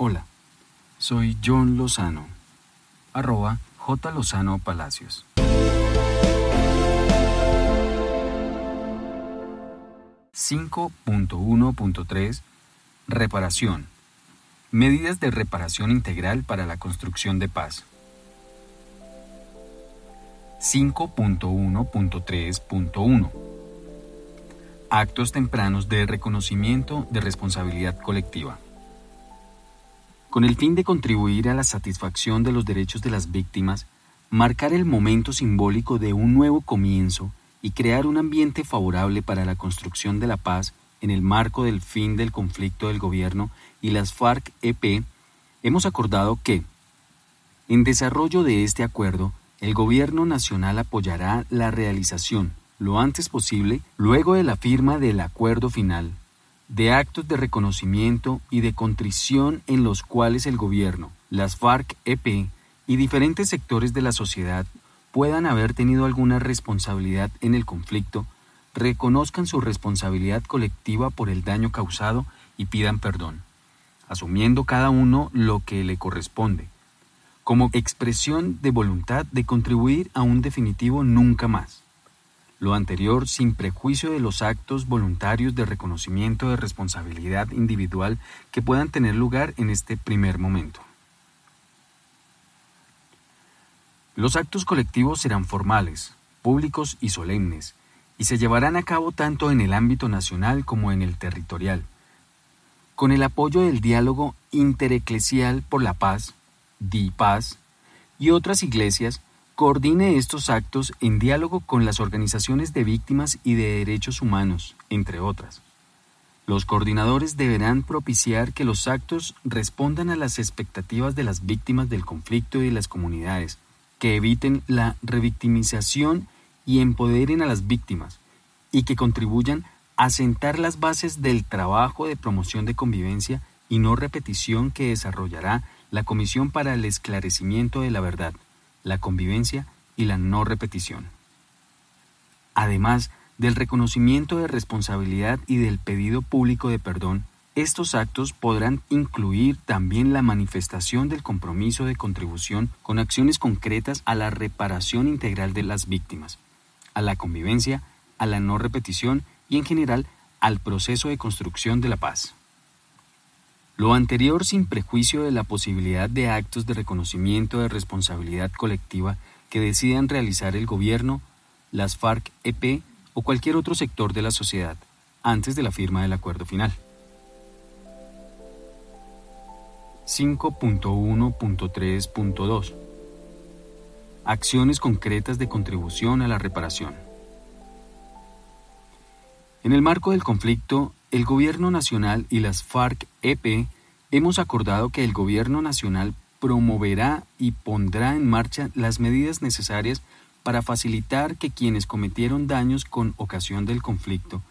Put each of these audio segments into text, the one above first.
Hola, soy John Lozano, arroba J. Lozano Palacios. ...5.1.3... Reparación. Medidas de reparación integral para la construcción de paz. 5.1.3.1 Actos tempranos de reconocimiento de responsabilidad colectiva. Con el fin de contribuir a la satisfacción de los derechos de las víctimas, marcar el momento simbólico de un nuevo comienzo y crear un ambiente favorable para la construcción de la paz en el marco del fin del conflicto del gobierno y las FARC-EP, hemos acordado que, en desarrollo de este acuerdo, el Gobierno Nacional apoyará la realización, lo antes posible, luego de la firma del acuerdo final, de actos de reconocimiento y de contrición en los cuales el Gobierno, las FARC-EP y diferentes sectores de la sociedad puedan haber tenido alguna responsabilidad en el conflicto, reconozcan su responsabilidad colectiva por el daño causado y pidan perdón, asumiendo cada uno lo que le corresponde, como expresión de voluntad de contribuir a un definitivo nunca más. Lo anterior sin prejuicio de los actos voluntarios de reconocimiento de responsabilidad individual que puedan tener lugar en este primer momento. Los actos colectivos serán formales, públicos y solemnes, y se llevarán a cabo tanto en el ámbito nacional como en el territorial, con el apoyo del diálogo intereclesial por la paz, DIPAS, y otras iglesias, coordine estos actos en diálogo con las organizaciones de víctimas y de derechos humanos, entre otras. Los coordinadores deberán propiciar que los actos respondan a las expectativas de las víctimas del conflicto y de las comunidades, que eviten la revictimización y empoderen a las víctimas, y que contribuyan a sentar las bases del trabajo de promoción de convivencia y no repetición que desarrollará la Comisión para el Esclarecimiento de la Verdad, la Convivencia y la No Repetición. Además del reconocimiento de responsabilidad y del pedido público de perdón, estos actos podrán incluir también la manifestación del compromiso de contribución con acciones concretas a la reparación integral de las víctimas, a la convivencia, a la no repetición y en general al proceso de construcción de la paz. Lo anterior sin prejuicio de la posibilidad de actos de reconocimiento de responsabilidad colectiva que decidan realizar el gobierno, las FARC-EP o cualquier otro sector de la sociedad antes de la firma del acuerdo final. 5.1.3.2 Acciones concretas de contribución a la reparación. En el marco del conflicto, el Gobierno Nacional y las FARC-EP hemos acordado que el Gobierno Nacional promoverá y pondrá en marcha las medidas necesarias para facilitar que quienes cometieron daños con ocasión del conflicto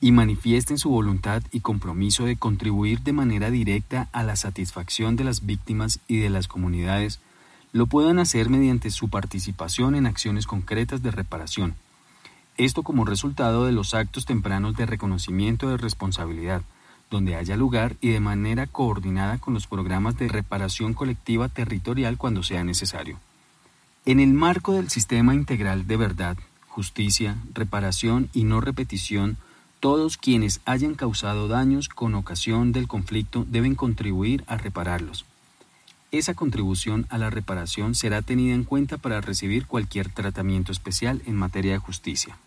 y manifiesten su voluntad y compromiso de contribuir de manera directa a la satisfacción de las víctimas y de las comunidades, lo puedan hacer mediante su participación en acciones concretas de reparación, esto como resultado de los actos tempranos de reconocimiento de responsabilidad, donde haya lugar y de manera coordinada con los programas de reparación colectiva territorial cuando sea necesario. En el marco del sistema integral de verdad, justicia, reparación y no repetición, todos quienes hayan causado daños con ocasión del conflicto deben contribuir a repararlos. Esa contribución a la reparación será tenida en cuenta para recibir cualquier tratamiento especial en materia de justicia.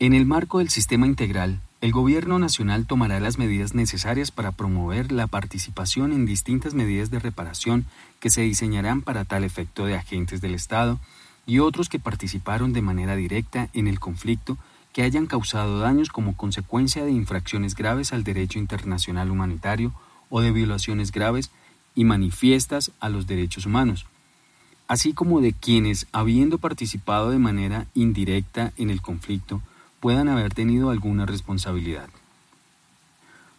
En el marco del sistema integral, el Gobierno Nacional tomará las medidas necesarias para promover la participación en distintas medidas de reparación que se diseñarán para tal efecto de agentes del Estado y otros que participaron de manera directa en el conflicto que hayan causado daños como consecuencia de infracciones graves al derecho internacional humanitario o de violaciones graves y manifiestas a los derechos humanos, así como de quienes, habiendo participado de manera indirecta en el conflicto, puedan haber tenido alguna responsabilidad.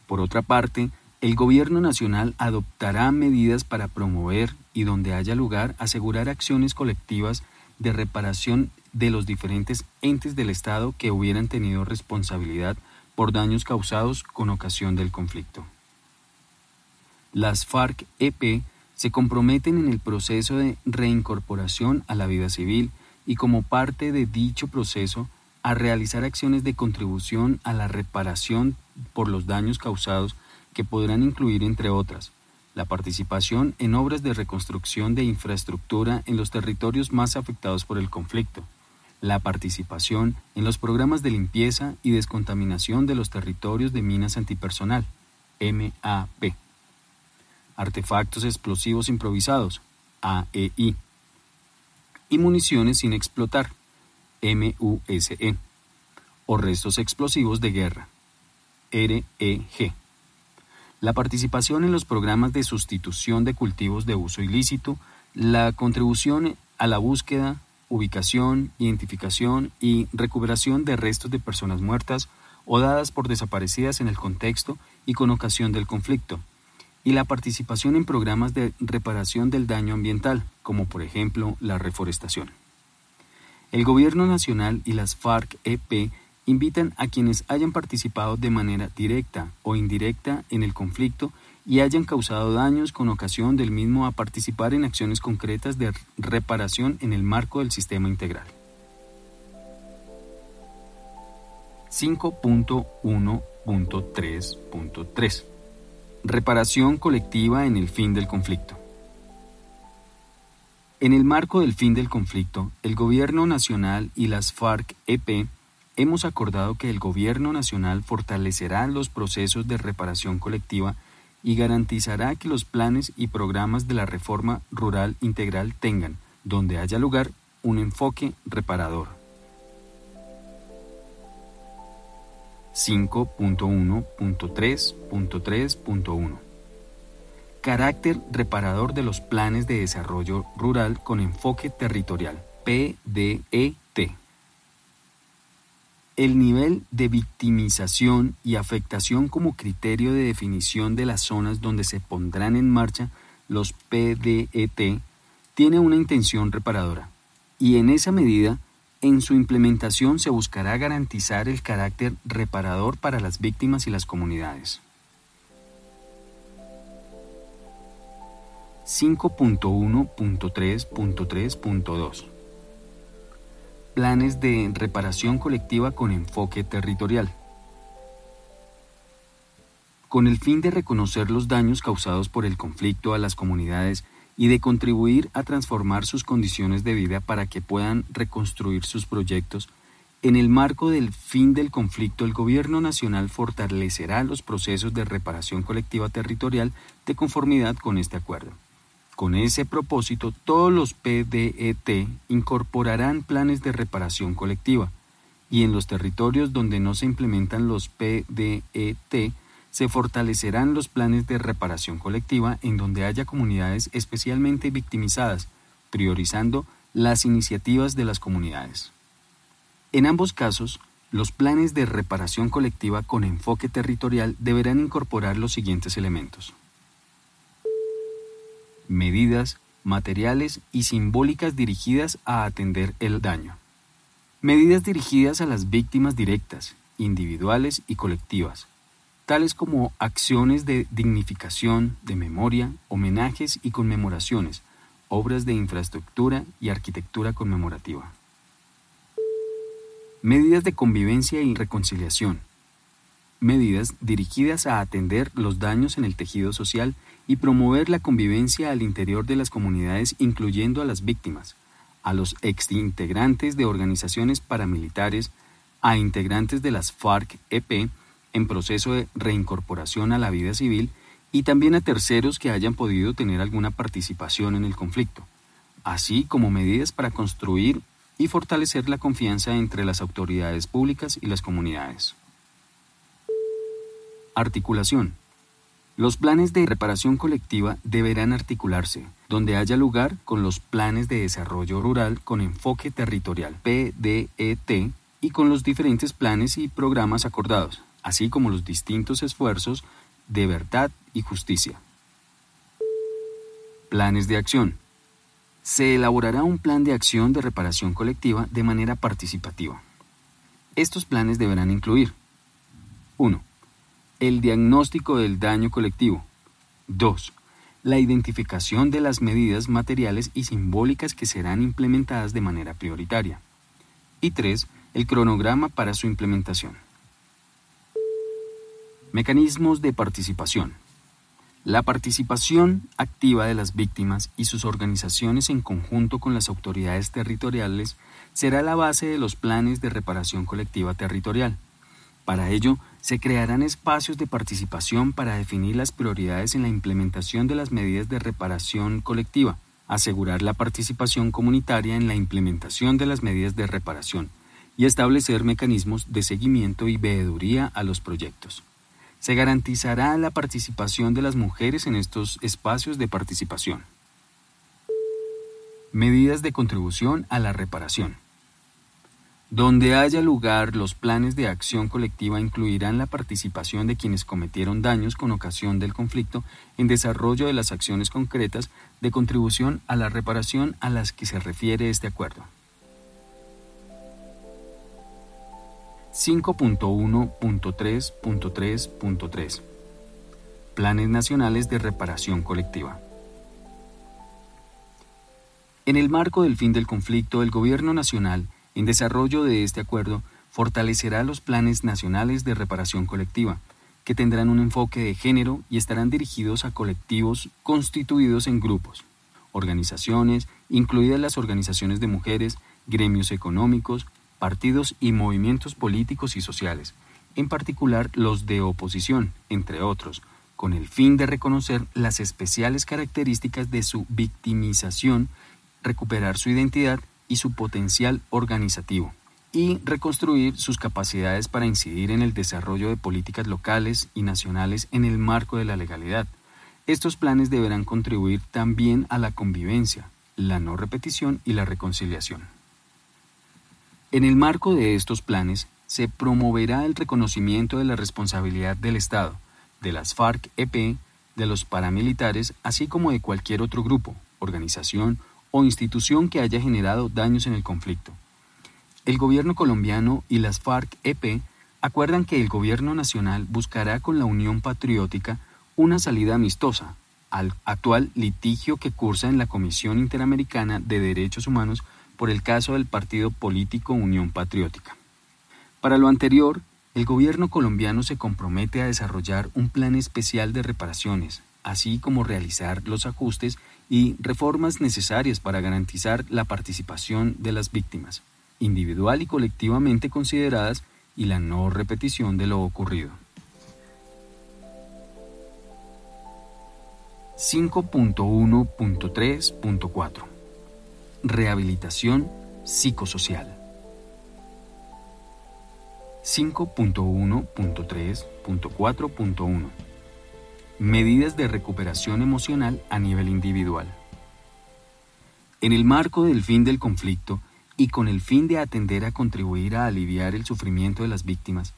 Por otra parte, el Gobierno Nacional adoptará medidas para promover y donde haya lugar asegurar acciones colectivas de reparación de los diferentes entes del Estado que hubieran tenido responsabilidad por daños causados con ocasión del conflicto. Las FARC-EP se comprometen en el proceso de reincorporación a la vida civil y como parte de dicho proceso a realizar acciones de contribución a la reparación por los daños causados que podrán incluir, entre otras, la participación en obras de reconstrucción de infraestructura en los territorios más afectados por el conflicto, la participación en los programas de limpieza y descontaminación de los territorios de minas antipersonal, MAP, artefactos explosivos improvisados, AEI, y municiones sin explotar, MUSE, o restos explosivos de guerra, REG. La participación en los programas de sustitución de cultivos de uso ilícito, la contribución a la búsqueda, ubicación, identificación y recuperación de restos de personas muertas o dadas por desaparecidas en el contexto y con ocasión del conflicto, y la participación en programas de reparación del daño ambiental, como por ejemplo la reforestación. El Gobierno Nacional y las FARC-EP invitan a quienes hayan participado de manera directa o indirecta en el conflicto y hayan causado daños con ocasión del mismo a participar en acciones concretas de reparación en el marco del sistema integral. 5.1.3.3 Reparación colectiva en el fin del conflicto. En el marco del fin del conflicto, el Gobierno Nacional y las FARC-EP hemos acordado que el Gobierno Nacional fortalecerá los procesos de reparación colectiva y garantizará que los planes y programas de la reforma rural integral tengan, donde haya lugar, un enfoque reparador. 5.1.3.3.1 Carácter reparador de los planes de desarrollo rural con enfoque territorial, PDET. El nivel de victimización y afectación como criterio de definición de las zonas donde se pondrán en marcha los PDET tiene una intención reparadora y en esa medida en su implementación se buscará garantizar el carácter reparador para las víctimas y las comunidades. 5.1.3.3.2 Planes de reparación colectiva con enfoque territorial. Con el fin de reconocer los daños causados por el conflicto a las comunidades y de contribuir a transformar sus condiciones de vida para que puedan reconstruir sus proyectos, en el marco del fin del conflicto, el Gobierno Nacional fortalecerá los procesos de reparación colectiva territorial de conformidad con este acuerdo. Con ese propósito, todos los PDET incorporarán planes de reparación colectiva y en los territorios donde no se implementan los PDET se fortalecerán los planes de reparación colectiva en donde haya comunidades especialmente victimizadas, priorizando las iniciativas de las comunidades. En ambos casos, los planes de reparación colectiva con enfoque territorial deberán incorporar los siguientes elementos medidas, materiales y simbólicas dirigidas a atender el daño. Medidas dirigidas a las víctimas directas, individuales y colectivas, tales como acciones de dignificación, de memoria, homenajes y conmemoraciones, obras de infraestructura y arquitectura conmemorativa. Medidas de convivencia y reconciliación. Medidas dirigidas a atender los daños en el tejido social y promover la convivencia al interior de las comunidades incluyendo a las víctimas, a los exintegrantes de organizaciones paramilitares, a integrantes de las FARC-EP en proceso de reincorporación a la vida civil y también a terceros que hayan podido tener alguna participación en el conflicto, así como medidas para construir y fortalecer la confianza entre las autoridades públicas y las comunidades. Articulación los planes de reparación colectiva deberán articularse, donde haya lugar, con los planes de desarrollo rural con enfoque territorial PDET y con los diferentes planes y programas acordados, así como los distintos esfuerzos de verdad y justicia. Planes de acción. Se elaborará un plan de acción de reparación colectiva de manera participativa. Estos planes deberán incluir 1 el diagnóstico del daño colectivo. 2. La identificación de las medidas materiales y simbólicas que serán implementadas de manera prioritaria. Y 3. El cronograma para su implementación. Mecanismos de participación. La participación activa de las víctimas y sus organizaciones en conjunto con las autoridades territoriales será la base de los planes de reparación colectiva territorial. Para ello, se crearán espacios de participación para definir las prioridades en la implementación de las medidas de reparación colectiva, asegurar la participación comunitaria en la implementación de las medidas de reparación y establecer mecanismos de seguimiento y veeduría a los proyectos se garantizará la participación de las mujeres en estos espacios de participación. Medidas de contribución a la reparación. Donde haya lugar, los planes de acción colectiva incluirán la participación de quienes cometieron daños con ocasión del conflicto en desarrollo de las acciones concretas de contribución a la reparación a las que se refiere este acuerdo. 5.1.3.3.3 Planes Nacionales de Reparación Colectiva. En el marco del fin del conflicto, el Gobierno Nacional, en desarrollo de este acuerdo, fortalecerá los planes nacionales de reparación colectiva, que tendrán un enfoque de género y estarán dirigidos a colectivos constituidos en grupos, organizaciones, incluidas las organizaciones de mujeres, gremios económicos, partidos y movimientos políticos y sociales, en particular los de oposición, entre otros, con el fin de reconocer las especiales características de su victimización, recuperar su identidad y su potencial organizativo, y reconstruir sus capacidades para incidir en el desarrollo de políticas locales y nacionales en el marco de la legalidad. Estos planes deberán contribuir también a la convivencia, la no repetición y la reconciliación. En el marco de estos planes, se promoverá el reconocimiento de la responsabilidad del Estado, de las FARC-EP, de los paramilitares, así como de cualquier otro grupo, organización o institución que haya generado daños en el conflicto. El gobierno colombiano y las FARC-EP acuerdan que el gobierno nacional buscará con la Unión Patriótica una salida amistosa al actual litigio que cursa en la Comisión Interamericana de Derechos Humanos por el caso del partido político Unión Patriótica. Para lo anterior, el gobierno colombiano se compromete a desarrollar un plan especial de reparaciones, así como realizar los ajustes y reformas necesarias para garantizar la participación de las víctimas, individual y colectivamente consideradas, y la no repetición de lo ocurrido. 5.1.3.4 Rehabilitación psicosocial. 5.1.3.4.1 Medidas de recuperación emocional a nivel individual. En el marco del fin del conflicto y con el fin de atender a contribuir a aliviar el sufrimiento de las víctimas,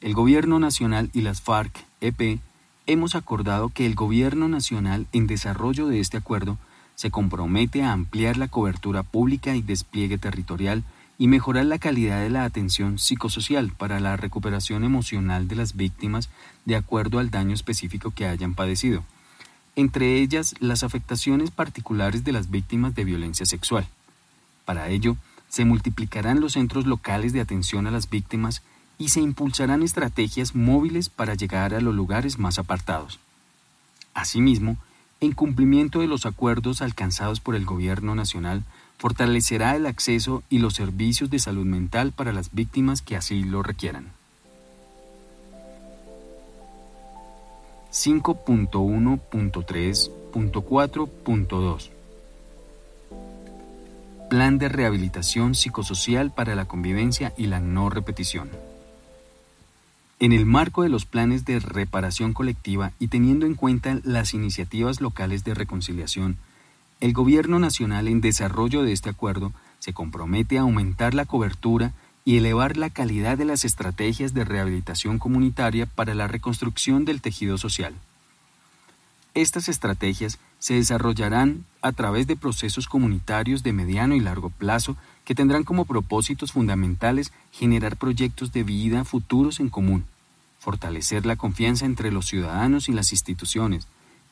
el Gobierno Nacional y las FARC-EP hemos acordado que el Gobierno Nacional, en desarrollo de este acuerdo, se compromete a ampliar la cobertura pública y despliegue territorial y mejorar la calidad de la atención psicosocial para la recuperación emocional de las víctimas de acuerdo al daño específico que hayan padecido, entre ellas las afectaciones particulares de las víctimas de violencia sexual. Para ello, se multiplicarán los centros locales de atención a las víctimas y se impulsarán estrategias móviles para llegar a los lugares más apartados. Asimismo, en cumplimiento de los acuerdos alcanzados por el Gobierno Nacional, fortalecerá el acceso y los servicios de salud mental para las víctimas que así lo requieran. 5.1.3.4.2 Plan de rehabilitación psicosocial para la convivencia y la no repetición. En el marco de los planes de reparación colectiva y teniendo en cuenta las iniciativas locales de reconciliación, el Gobierno Nacional en desarrollo de este acuerdo se compromete a aumentar la cobertura y elevar la calidad de las estrategias de rehabilitación comunitaria para la reconstrucción del tejido social. Estas estrategias se desarrollarán a través de procesos comunitarios de mediano y largo plazo que tendrán como propósitos fundamentales generar proyectos de vida futuros en común, fortalecer la confianza entre los ciudadanos y las instituciones,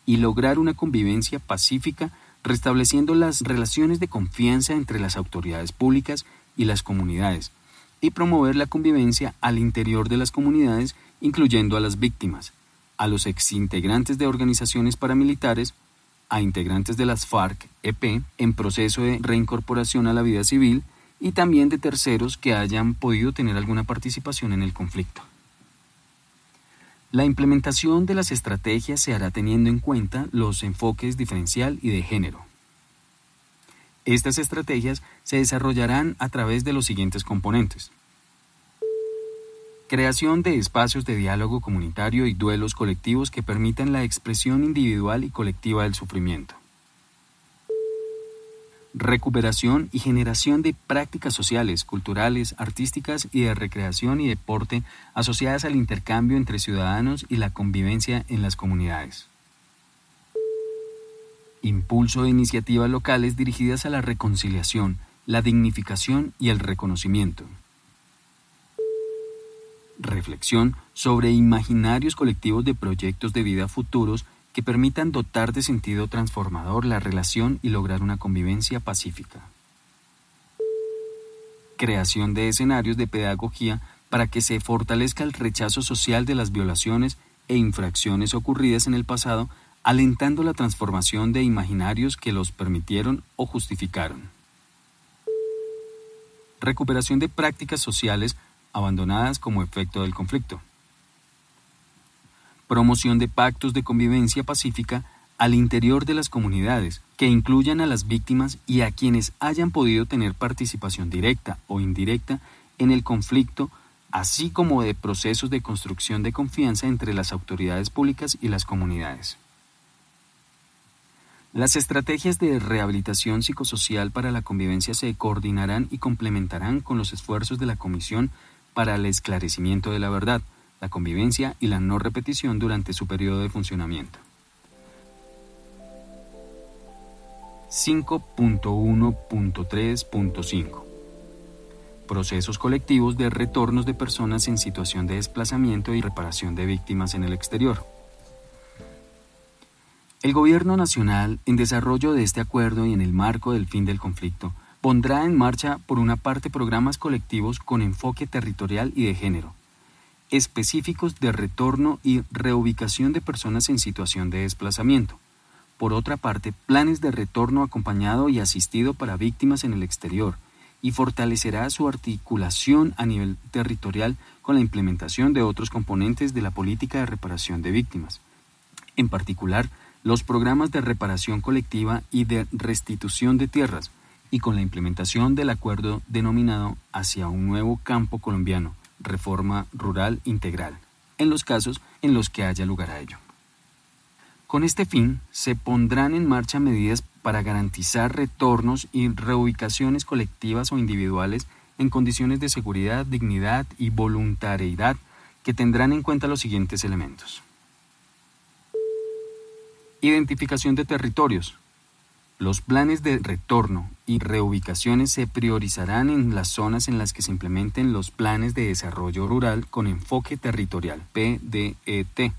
y lograr una convivencia pacífica, restableciendo las relaciones de confianza entre las autoridades públicas y las comunidades, y promover la convivencia al interior de las comunidades, incluyendo a las víctimas, a los exintegrantes de organizaciones paramilitares, a integrantes de las FARC-EP en proceso de reincorporación a la vida civil y también de terceros que hayan podido tener alguna participación en el conflicto. La implementación de las estrategias se hará teniendo en cuenta los enfoques diferencial y de género. Estas estrategias se desarrollarán a través de los siguientes componentes. Creación de espacios de diálogo comunitario y duelos colectivos que permitan la expresión individual y colectiva del sufrimiento. Recuperación y generación de prácticas sociales, culturales, artísticas y de recreación y deporte asociadas al intercambio entre ciudadanos y la convivencia en las comunidades. Impulso de iniciativas locales dirigidas a la reconciliación, la dignificación y el reconocimiento reflexión sobre imaginarios colectivos de proyectos de vida futuros que permitan dotar de sentido transformador la relación y lograr una convivencia pacífica. Creación de escenarios de pedagogía para que se fortalezca el rechazo social de las violaciones e infracciones ocurridas en el pasado, alentando la transformación de imaginarios que los permitieron o justificaron. Recuperación de prácticas sociales abandonadas como efecto del conflicto. Promoción de pactos de convivencia pacífica al interior de las comunidades, que incluyan a las víctimas y a quienes hayan podido tener participación directa o indirecta en el conflicto, así como de procesos de construcción de confianza entre las autoridades públicas y las comunidades. Las estrategias de rehabilitación psicosocial para la convivencia se coordinarán y complementarán con los esfuerzos de la Comisión para el esclarecimiento de la verdad, la convivencia y la no repetición durante su periodo de funcionamiento. 5.1.3.5 Procesos colectivos de retornos de personas en situación de desplazamiento y reparación de víctimas en el exterior. El Gobierno Nacional, en desarrollo de este acuerdo y en el marco del fin del conflicto, pondrá en marcha, por una parte, programas colectivos con enfoque territorial y de género, específicos de retorno y reubicación de personas en situación de desplazamiento. Por otra parte, planes de retorno acompañado y asistido para víctimas en el exterior, y fortalecerá su articulación a nivel territorial con la implementación de otros componentes de la política de reparación de víctimas. En particular, los programas de reparación colectiva y de restitución de tierras, y con la implementación del acuerdo denominado hacia un nuevo campo colombiano, reforma rural integral, en los casos en los que haya lugar a ello. Con este fin, se pondrán en marcha medidas para garantizar retornos y reubicaciones colectivas o individuales en condiciones de seguridad, dignidad y voluntariedad que tendrán en cuenta los siguientes elementos. Identificación de territorios, los planes de retorno y reubicaciones se priorizarán en las zonas en las que se implementen los planes de desarrollo rural con enfoque territorial, PDET,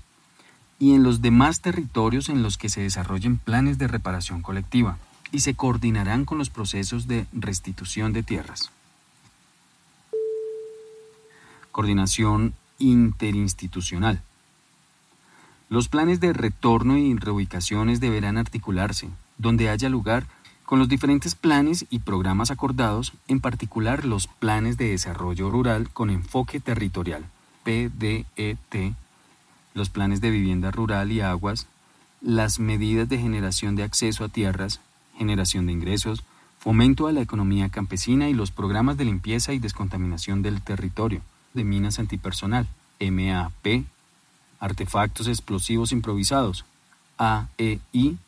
y en los demás territorios en los que se desarrollen planes de reparación colectiva, y se coordinarán con los procesos de restitución de tierras. Coordinación interinstitucional. Los planes de retorno y reubicaciones deberán articularse, donde haya lugar con los diferentes planes y programas acordados, en particular los planes de desarrollo rural con enfoque territorial, PDET, los planes de vivienda rural y aguas, las medidas de generación de acceso a tierras, generación de ingresos, fomento a la economía campesina y los programas de limpieza y descontaminación del territorio, de minas antipersonal, MAP, artefactos explosivos improvisados, AEI,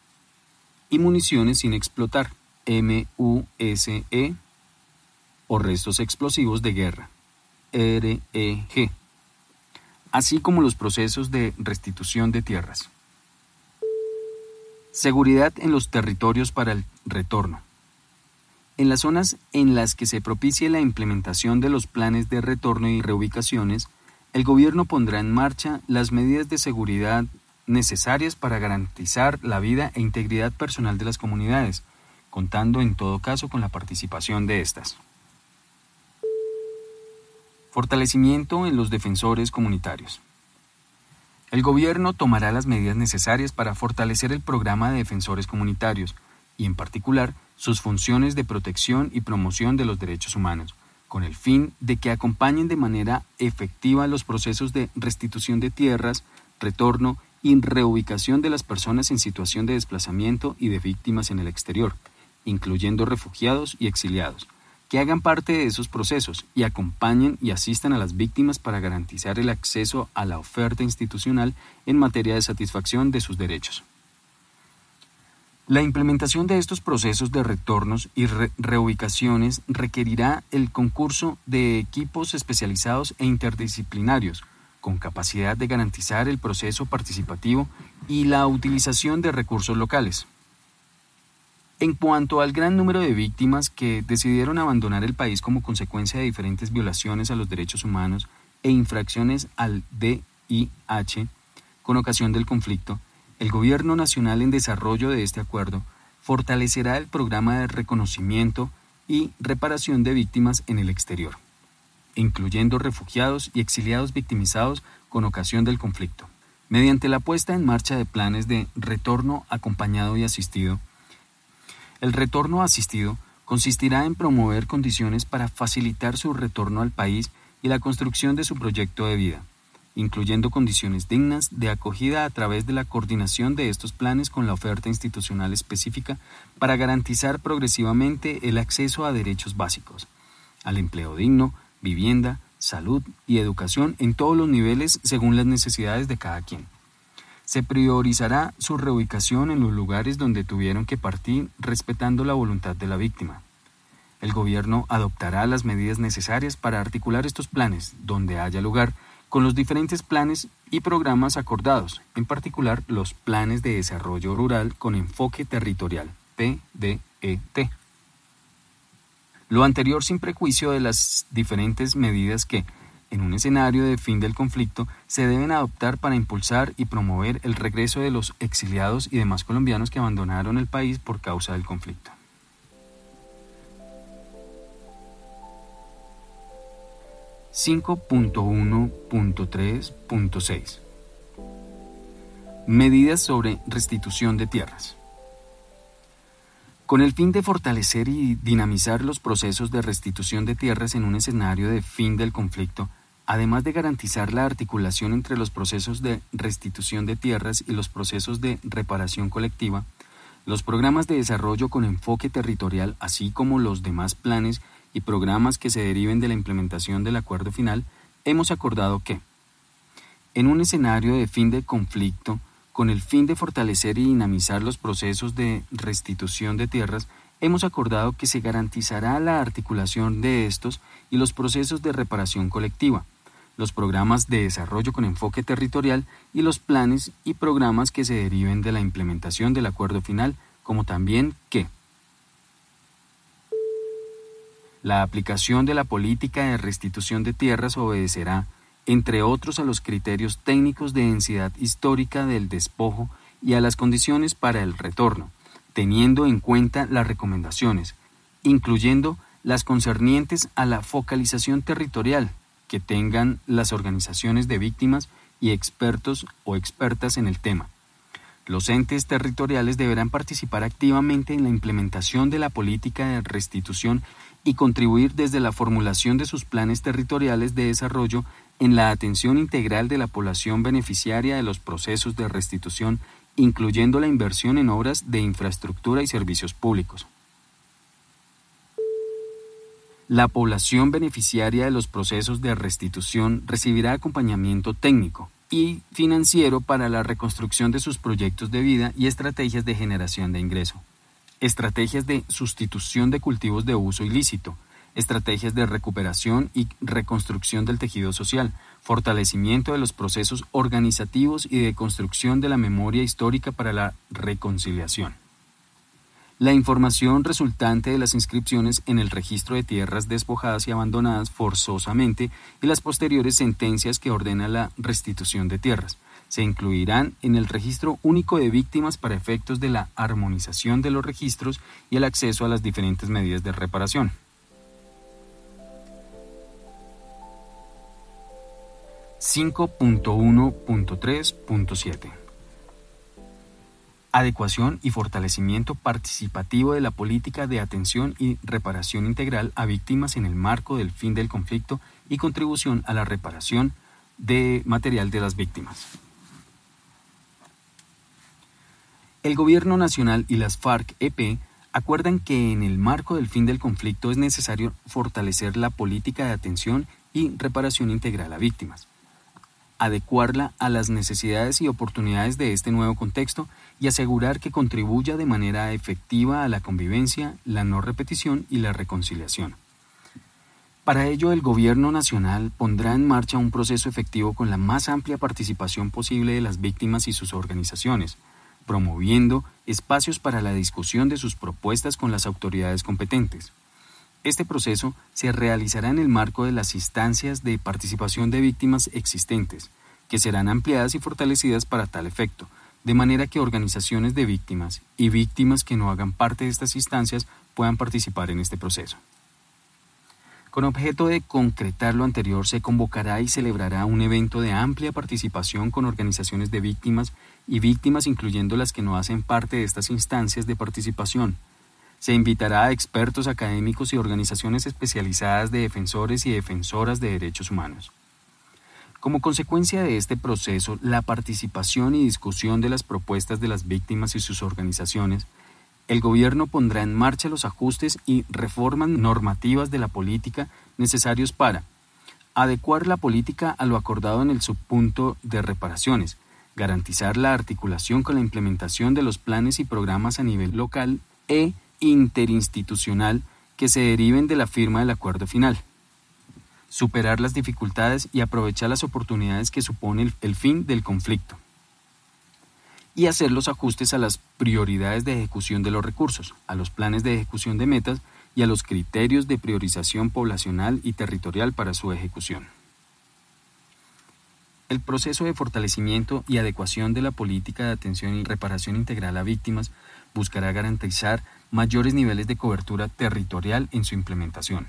y municiones sin explotar, MUSE, o restos explosivos de guerra, REG, así como los procesos de restitución de tierras. Seguridad en los territorios para el retorno. En las zonas en las que se propicie la implementación de los planes de retorno y reubicaciones, el gobierno pondrá en marcha las medidas de seguridad necesarias para garantizar la vida e integridad personal de las comunidades, contando en todo caso con la participación de estas. Fortalecimiento en los defensores comunitarios. El gobierno tomará las medidas necesarias para fortalecer el programa de defensores comunitarios y, en particular, sus funciones de protección y promoción de los derechos humanos, con el fin de que acompañen de manera efectiva los procesos de restitución de tierras, retorno y reubicación de las personas en situación de desplazamiento y de víctimas en el exterior, incluyendo refugiados y exiliados, que hagan parte de esos procesos y acompañen y asistan a las víctimas para garantizar el acceso a la oferta institucional en materia de satisfacción de sus derechos. La implementación de estos procesos de retornos y reubicaciones requerirá el concurso de equipos especializados e interdisciplinarios, con capacidad de garantizar el proceso participativo y la utilización de recursos locales. En cuanto al gran número de víctimas que decidieron abandonar el país como consecuencia de diferentes violaciones a los derechos humanos e infracciones al DIH con ocasión del conflicto, el Gobierno Nacional en desarrollo de este acuerdo fortalecerá el programa de reconocimiento y reparación de víctimas en el exterior, incluyendo refugiados y exiliados victimizados con ocasión del conflicto, mediante la puesta en marcha de planes de retorno acompañado y asistido. El retorno asistido consistirá en promover condiciones para facilitar su retorno al país y la construcción de su proyecto de vida, incluyendo condiciones dignas de acogida a través de la coordinación de estos planes con la oferta institucional específica para garantizar progresivamente el acceso a derechos básicos, al empleo digno, vivienda, salud y educación en todos los niveles según las necesidades de cada quien. Se priorizará su reubicación en los lugares donde tuvieron que partir respetando la voluntad de la víctima. El gobierno adoptará las medidas necesarias para articular estos planes donde haya lugar con los diferentes planes y programas acordados, en particular los planes de desarrollo rural con enfoque territorial, PDET. Lo anterior sin prejuicio de las diferentes medidas que, en un escenario de fin del conflicto se deben adoptar para impulsar y promover el regreso de los exiliados y demás colombianos que abandonaron el país por causa del conflicto. .3.6 Medidas sobre restitución de tierras. Con el fin de fortalecer y dinamizar los procesos de restitución de tierras en un escenario de fin del conflicto, además de garantizar la articulación entre los procesos de restitución de tierras y los procesos de reparación colectiva, los programas de desarrollo con enfoque territorial, así como los demás planes y programas que se deriven de la implementación del acuerdo final, hemos acordado que, en un escenario de fin de conflicto, con el fin de fortalecer y dinamizar los procesos de restitución de tierras, hemos acordado que se garantizará la articulación de estos y los procesos de reparación colectiva, los programas de desarrollo con enfoque territorial y los planes y programas que se deriven de la implementación del acuerdo final, como también que la aplicación de la política de restitución de tierras obedecerá, entre otros, a los criterios técnicos de densidad histórica del despojo y a las condiciones para el retorno, teniendo en cuenta las recomendaciones, incluyendo las concernientes a la focalización territorial, que tengan las organizaciones de víctimas y expertos o expertas en el tema. Los entes territoriales deberán participar activamente en la implementación de la política de restitución y contribuir desde la formulación de sus planes territoriales de desarrollo en la atención integral de la población beneficiaria de los procesos de restitución, incluyendo la inversión en obras de infraestructura y servicios públicos. La población beneficiaria de los procesos de restitución recibirá acompañamiento técnico y financiero para la reconstrucción de sus proyectos de vida y estrategias de generación de ingreso, estrategias de sustitución de cultivos de uso ilícito, estrategias de recuperación y reconstrucción del tejido social, fortalecimiento de los procesos organizativos y de construcción de la memoria histórica para la reconciliación. La información resultante de las inscripciones en el registro de tierras despojadas y abandonadas forzosamente y las posteriores sentencias que ordenan la restitución de tierras, se incluirán en el registro único de víctimas para efectos de la armonización de los registros y el acceso a las diferentes medidas de reparación. (5.1.3.7) adecuación y fortalecimiento participativo de la política de atención y reparación integral a víctimas en el marco del fin del conflicto y contribución a la reparación de material de las víctimas. El Gobierno Nacional y las FARC-EP acuerdan que en el marco del fin del conflicto es necesario fortalecer la política de atención y reparación integral a víctimas adecuarla a las necesidades y oportunidades de este nuevo contexto y asegurar que contribuya de manera efectiva a la convivencia, la no repetición y la reconciliación. Para ello, el Gobierno Nacional pondrá en marcha un proceso efectivo con la más amplia participación posible de las víctimas y sus organizaciones, promoviendo espacios para la discusión de sus propuestas con las autoridades competentes. Este proceso se realizará en el marco de las instancias de participación de víctimas existentes, que serán ampliadas y fortalecidas para tal efecto, de manera que organizaciones de víctimas y víctimas que no hagan parte de estas instancias puedan participar en este proceso. Con objeto de concretar lo anterior, se convocará y celebrará un evento de amplia participación con organizaciones de víctimas y víctimas incluyendo las que no hacen parte de estas instancias de participación, se invitará a expertos académicos y organizaciones especializadas de defensores y defensoras de derechos humanos. Como consecuencia de este proceso, la participación y discusión de las propuestas de las víctimas y sus organizaciones, el Gobierno pondrá en marcha los ajustes y reformas normativas de la política necesarios para adecuar la política a lo acordado en el subpunto de reparaciones, garantizar la articulación con la implementación de los planes y programas a nivel local e interinstitucional que se deriven de la firma del acuerdo final. Superar las dificultades y aprovechar las oportunidades que supone el, fin del conflicto. Y hacer los ajustes a las prioridades de ejecución de los recursos, a los planes de ejecución de metas y a los criterios de priorización poblacional y territorial para su ejecución. El proceso de fortalecimiento y adecuación de la política de atención y reparación integral a víctimas buscará garantizar mayores niveles de cobertura territorial en su implementación.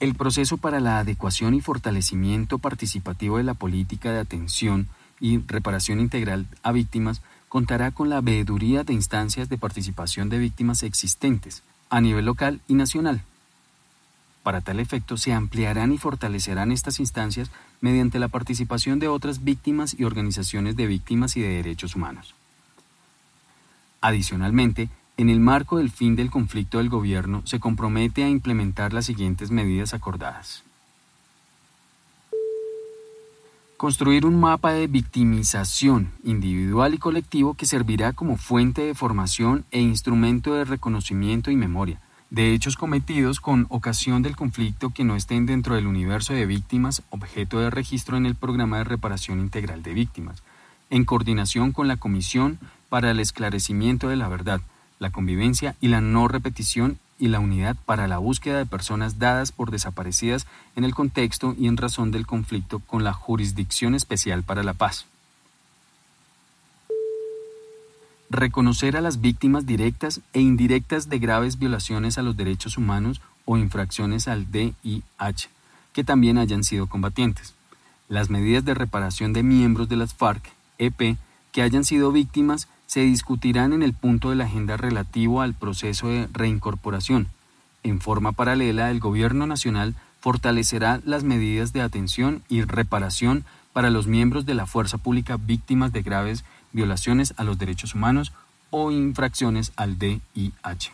El proceso para la adecuación y fortalecimiento participativo de la política de atención y reparación integral a víctimas contará con la veeduría de instancias de participación de víctimas existentes a nivel local y nacional. Para tal efecto, se ampliarán y fortalecerán estas instancias mediante la participación de otras víctimas y organizaciones de víctimas y de derechos humanos. Adicionalmente, en el marco del fin del conflicto del gobierno se compromete a implementar las siguientes medidas acordadas. Construir un mapa de victimización individual y colectivo que servirá como fuente de formación e instrumento de reconocimiento y memoria de hechos cometidos con ocasión del conflicto que no estén dentro del universo de víctimas objeto de registro en el programa de reparación integral de víctimas, en coordinación con la Comisión para el Esclarecimiento de la Verdad, la Convivencia y la No Repetición y la Unidad para la Búsqueda de Personas dadas por desaparecidas en el contexto y en razón del conflicto con la Jurisdicción Especial para la Paz. Reconocer a las víctimas directas e indirectas de graves violaciones a los derechos humanos o infracciones al DIH, que también hayan sido combatientes. Las medidas de reparación de miembros de las FARC, EP, que hayan sido víctimas se discutirán en el punto de la agenda relativo al proceso de reincorporación. En forma paralela, el Gobierno Nacional fortalecerá las medidas de atención y reparación para los miembros de la fuerza pública víctimas de graves violaciones a los derechos humanos o infracciones al DIH.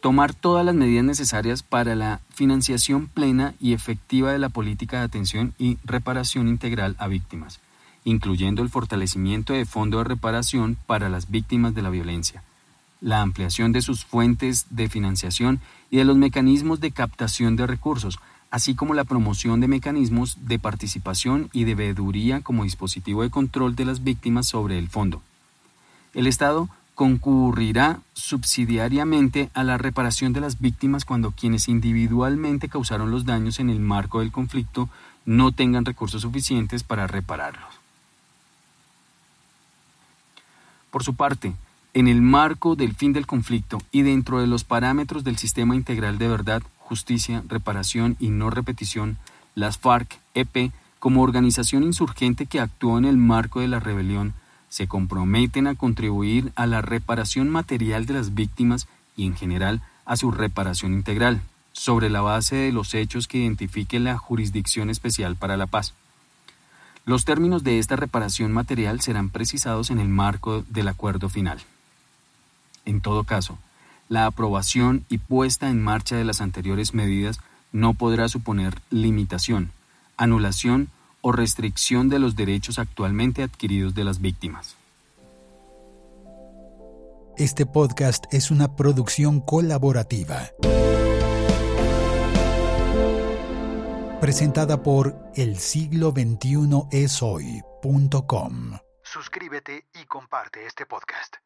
Tomar todas las medidas necesarias para la financiación plena y efectiva de la política de atención y reparación integral a víctimas incluyendo el fortalecimiento de fondo de reparación para las víctimas de la violencia, la ampliación de sus fuentes de financiación y de los mecanismos de captación de recursos, así como la promoción de mecanismos de participación y de veeduría como dispositivo de control de las víctimas sobre el fondo. El Estado concurrirá subsidiariamente a la reparación de las víctimas cuando quienes individualmente causaron los daños en el marco del conflicto no tengan recursos suficientes para repararlos. Por su parte, en el marco del fin del conflicto y dentro de los parámetros del sistema integral de verdad, justicia, reparación y no repetición, las FARC-EP, como organización insurgente que actuó en el marco de la rebelión, se comprometen a contribuir a la reparación material de las víctimas y en general a su reparación integral, sobre la base de los hechos que identifique la Jurisdicción Especial para la Paz. Los términos de esta reparación material serán precisados en el marco del acuerdo final. En todo caso, la aprobación y puesta en marcha de las anteriores medidas no podrá suponer limitación, anulación o restricción de los derechos actualmente adquiridos de las víctimas. Este podcast es una producción colaborativa. Presentada por el siglo 21 es hoy.com. Suscríbete y comparte este podcast.